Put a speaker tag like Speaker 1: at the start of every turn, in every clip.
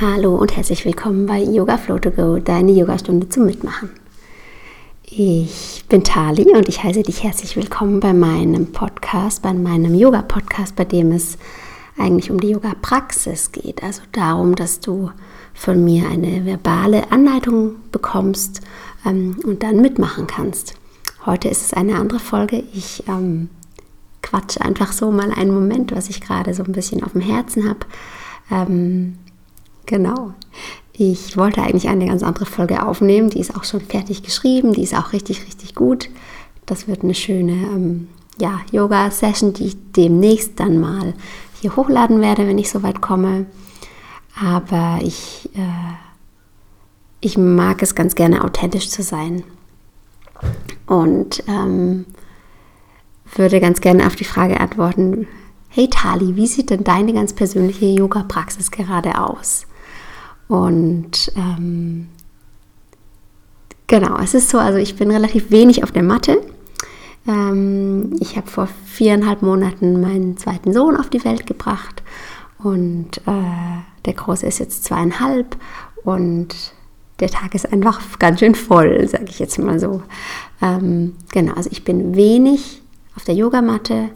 Speaker 1: Hallo und herzlich willkommen bei Yoga Flow to Go, deine Yogastunde zum Mitmachen. Ich bin Tali und ich heiße dich herzlich willkommen bei meinem Podcast, bei meinem Yoga-Podcast, bei dem es eigentlich um die Yoga-Praxis geht. Also darum, dass du von mir eine verbale Anleitung bekommst ähm, und dann mitmachen kannst. Heute ist es eine andere Folge. Ich ähm, quatsche einfach so mal einen Moment, was ich gerade so ein bisschen auf dem Herzen habe. Ähm, Genau. Ich wollte eigentlich eine ganz andere Folge aufnehmen. Die ist auch schon fertig geschrieben. Die ist auch richtig, richtig gut. Das wird eine schöne ähm, ja, Yoga-Session, die ich demnächst dann mal hier hochladen werde, wenn ich soweit komme. Aber ich, äh, ich mag es ganz gerne, authentisch zu sein. Und ähm, würde ganz gerne auf die Frage antworten, hey Tali, wie sieht denn deine ganz persönliche Yoga-Praxis gerade aus? Und ähm, genau, es ist so, also ich bin relativ wenig auf der Matte. Ähm, ich habe vor viereinhalb Monaten meinen zweiten Sohn auf die Welt gebracht und äh, der Große ist jetzt zweieinhalb und der Tag ist einfach ganz schön voll, sage ich jetzt mal so. Ähm, genau, also ich bin wenig auf der Yogamatte,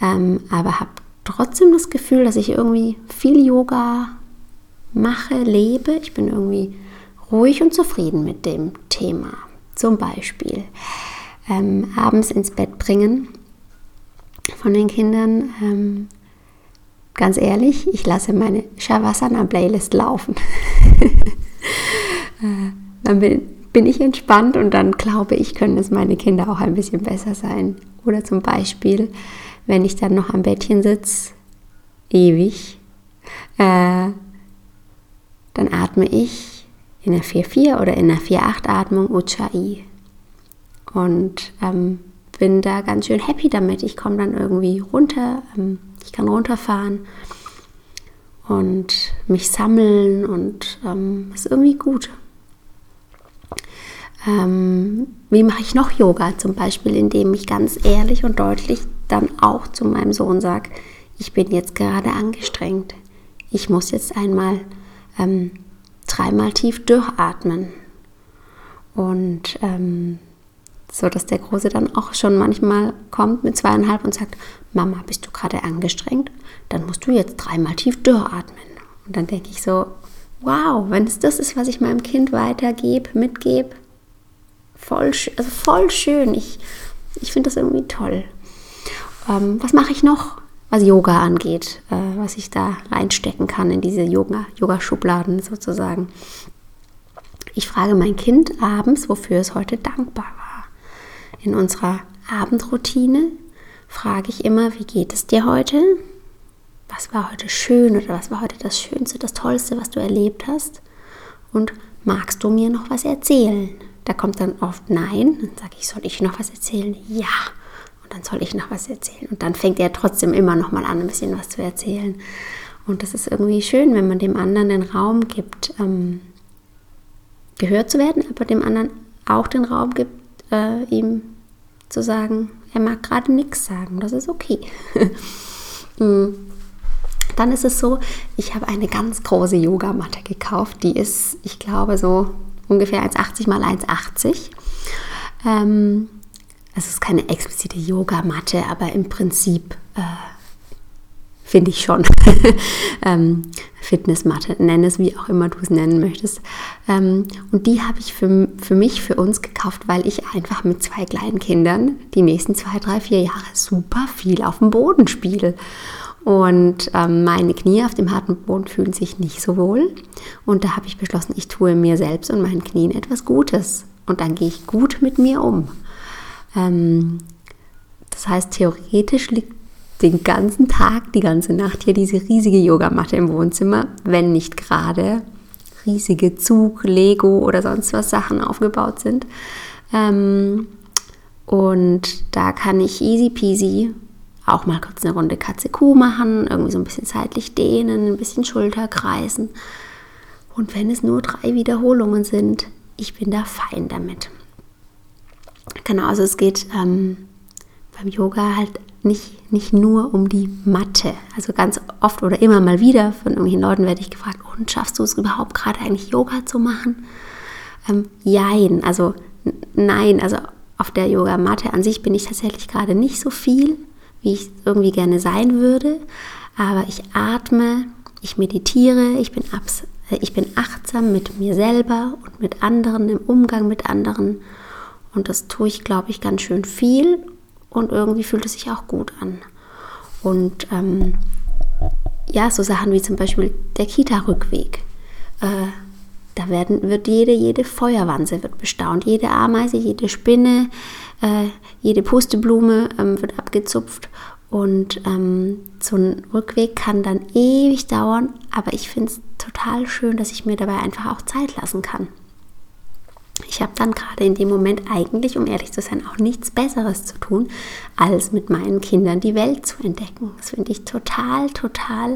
Speaker 1: ähm, aber habe trotzdem das Gefühl, dass ich irgendwie viel Yoga mache, lebe. Ich bin irgendwie ruhig und zufrieden mit dem Thema. Zum Beispiel ähm, abends ins Bett bringen von den Kindern. Ähm, ganz ehrlich, ich lasse meine Shavasana-Playlist laufen. äh, dann bin, bin ich entspannt und dann glaube ich, können es meine Kinder auch ein bisschen besser sein. Oder zum Beispiel, wenn ich dann noch am Bettchen sitze, ewig, äh, dann atme ich in der 4-4 oder in der 4-8-Atmung Ujjayi. Und ähm, bin da ganz schön happy damit. Ich komme dann irgendwie runter, ähm, ich kann runterfahren und mich sammeln und ähm, ist irgendwie gut. Ähm, wie mache ich noch Yoga? Zum Beispiel, indem ich ganz ehrlich und deutlich dann auch zu meinem Sohn sage, ich bin jetzt gerade angestrengt. Ich muss jetzt einmal ähm, dreimal tief durchatmen. Und ähm, so, dass der Große dann auch schon manchmal kommt mit zweieinhalb und sagt, Mama, bist du gerade angestrengt? Dann musst du jetzt dreimal tief durchatmen. Und dann denke ich so, wow, wenn es das ist, was ich meinem Kind weitergebe, mitgebe, voll, also voll schön. Ich, ich finde das irgendwie toll. Ähm, was mache ich noch? Was Yoga angeht, äh, was ich da reinstecken kann in diese Yoga-Schubladen Yoga sozusagen. Ich frage mein Kind abends, wofür es heute dankbar war. In unserer Abendroutine frage ich immer, wie geht es dir heute? Was war heute schön oder was war heute das Schönste, das Tollste, was du erlebt hast? Und magst du mir noch was erzählen? Da kommt dann oft Nein. Dann sage ich, soll ich noch was erzählen? Ja dann soll ich noch was erzählen. Und dann fängt er trotzdem immer noch mal an, ein bisschen was zu erzählen. Und das ist irgendwie schön, wenn man dem anderen den Raum gibt, ähm, gehört zu werden, aber dem anderen auch den Raum gibt, äh, ihm zu sagen, er mag gerade nichts sagen. Das ist okay. Mm. Dann ist es so, ich habe eine ganz große Yogamatte gekauft. Die ist, ich glaube, so ungefähr 1,80 mal 1,80. Ähm, es ist keine explizite Yogamatte, aber im Prinzip äh, finde ich schon. ähm, Fitnessmatte, nenne es wie auch immer du es nennen möchtest. Ähm, und die habe ich für, für mich, für uns gekauft, weil ich einfach mit zwei kleinen Kindern die nächsten zwei, drei, vier Jahre super viel auf dem Boden spiele. Und ähm, meine Knie auf dem harten Boden fühlen sich nicht so wohl. Und da habe ich beschlossen, ich tue mir selbst und meinen Knien etwas Gutes. Und dann gehe ich gut mit mir um. Ähm, das heißt, theoretisch liegt den ganzen Tag, die ganze Nacht hier diese riesige Yogamatte im Wohnzimmer, wenn nicht gerade riesige Zug, Lego oder sonst was Sachen aufgebaut sind. Ähm, und da kann ich easy peasy auch mal kurz eine Runde Katze-Kuh machen, irgendwie so ein bisschen seitlich dehnen, ein bisschen Schulter kreisen. Und wenn es nur drei Wiederholungen sind, ich bin da fein damit. Genau, also es geht ähm, beim Yoga halt nicht, nicht nur um die Mathe. Also ganz oft oder immer mal wieder von irgendwelchen Leuten werde ich gefragt, und schaffst du es überhaupt gerade eigentlich Yoga zu machen? Ähm, jein, also nein, also auf der Yogamatte an sich bin ich tatsächlich gerade nicht so viel, wie ich irgendwie gerne sein würde. Aber ich atme, ich meditiere, ich bin, äh, ich bin achtsam mit mir selber und mit anderen, im Umgang mit anderen. Und das tue ich, glaube ich, ganz schön viel und irgendwie fühlt es sich auch gut an. Und ähm, ja, so Sachen wie zum Beispiel der Kita-Rückweg. Äh, da werden, wird jede, jede Feuerwanze wird bestaunt, jede Ameise, jede Spinne, äh, jede Pusteblume ähm, wird abgezupft und ähm, so ein Rückweg kann dann ewig dauern, aber ich finde es total schön, dass ich mir dabei einfach auch Zeit lassen kann. Ich habe dann gerade in dem Moment eigentlich, um ehrlich zu sein, auch nichts Besseres zu tun, als mit meinen Kindern die Welt zu entdecken. Das finde ich total, total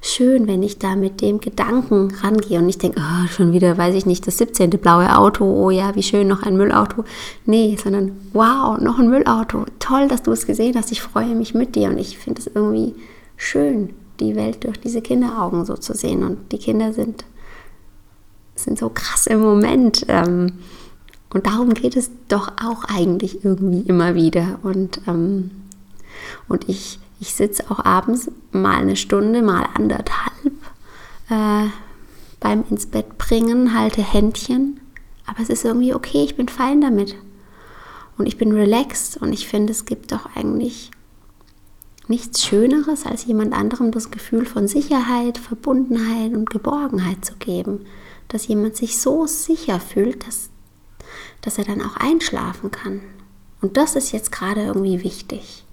Speaker 1: schön, wenn ich da mit dem Gedanken rangehe und nicht denke, oh, schon wieder, weiß ich nicht, das 17. blaue Auto, oh ja, wie schön, noch ein Müllauto. Nee, sondern wow, noch ein Müllauto. Toll, dass du es gesehen hast. Ich freue mich mit dir und ich finde es irgendwie schön, die Welt durch diese Kinderaugen so zu sehen. Und die Kinder sind sind so krass im Moment. Ähm, und darum geht es doch auch eigentlich irgendwie immer wieder. Und, ähm, und ich, ich sitze auch abends mal eine Stunde, mal anderthalb äh, beim ins Bett bringen, halte Händchen. Aber es ist irgendwie okay, ich bin fein damit. Und ich bin relaxed und ich finde, es gibt doch eigentlich nichts Schöneres, als jemand anderem das Gefühl von Sicherheit, Verbundenheit und Geborgenheit zu geben dass jemand sich so sicher fühlt, dass, dass er dann auch einschlafen kann. Und das ist jetzt gerade irgendwie wichtig.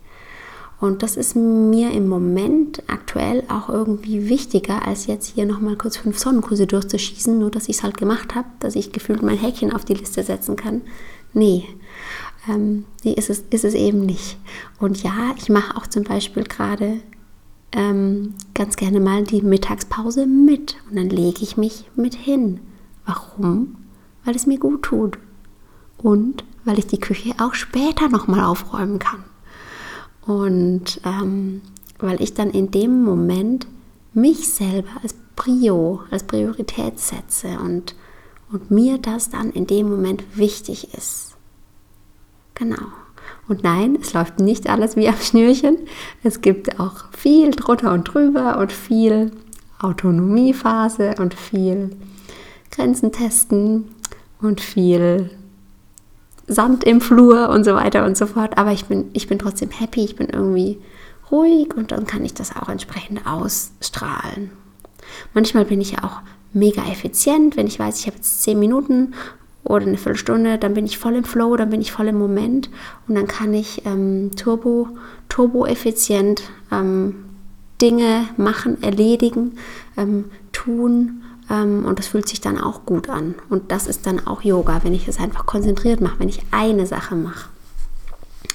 Speaker 1: Und das ist mir im Moment aktuell auch irgendwie wichtiger, als jetzt hier nochmal kurz fünf Sonnenkurse durchzuschießen, nur dass ich es halt gemacht habe, dass ich gefühlt mein Häkchen auf die Liste setzen kann. Nee, ähm, nee ist, es, ist es eben nicht. Und ja, ich mache auch zum Beispiel gerade ähm, ganz gerne mal die Mittagspause mit und dann lege ich mich mit hin. Warum? Weil es mir gut tut und weil ich die Küche auch später nochmal aufräumen kann. Und ähm, weil ich dann in dem Moment mich selber als Prio, als Priorität setze und, und mir das dann in dem Moment wichtig ist. Genau. Und nein, es läuft nicht alles wie am Schnürchen. Es gibt auch viel drunter und drüber und viel Autonomiephase und viel Grenzen testen und viel Sand im Flur und so weiter und so fort. Aber ich bin, ich bin trotzdem happy, ich bin irgendwie ruhig und dann kann ich das auch entsprechend ausstrahlen. Manchmal bin ich ja auch mega effizient, wenn ich weiß, ich habe jetzt zehn Minuten oder eine Viertelstunde, dann bin ich voll im Flow, dann bin ich voll im Moment und dann kann ich ähm, turbo, turbo effizient ähm, Dinge machen, erledigen, ähm, tun ähm, und das fühlt sich dann auch gut an. Und das ist dann auch Yoga, wenn ich es einfach konzentriert mache, wenn ich eine Sache mache.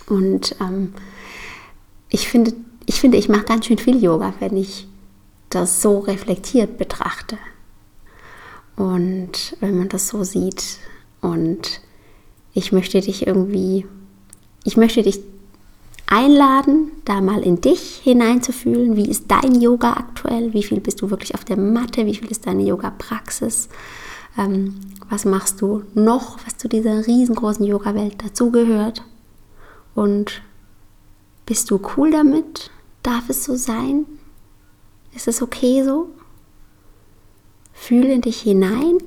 Speaker 1: Und ähm, ich finde, ich finde, ich mache ganz schön viel Yoga, wenn ich das so reflektiert betrachte. Und wenn man das so sieht, und ich möchte dich irgendwie, ich möchte dich einladen, da mal in dich hineinzufühlen. Wie ist dein Yoga aktuell? Wie viel bist du wirklich auf der Matte? Wie viel ist deine Yoga-Praxis? Ähm, was machst du noch, was zu dieser riesengroßen Yoga-Welt dazugehört? Und bist du cool damit? Darf es so sein? Ist es okay so? Fühle in dich hinein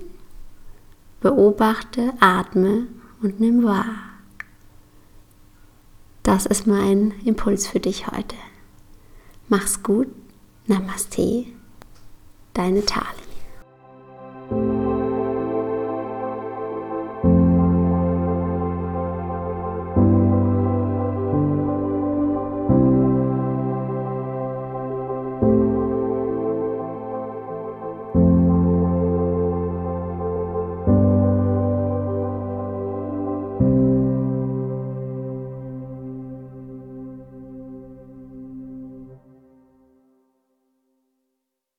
Speaker 1: Beobachte, atme und nimm wahr. Das ist mein Impuls für dich heute. Mach's gut. Namaste. Deine Tali.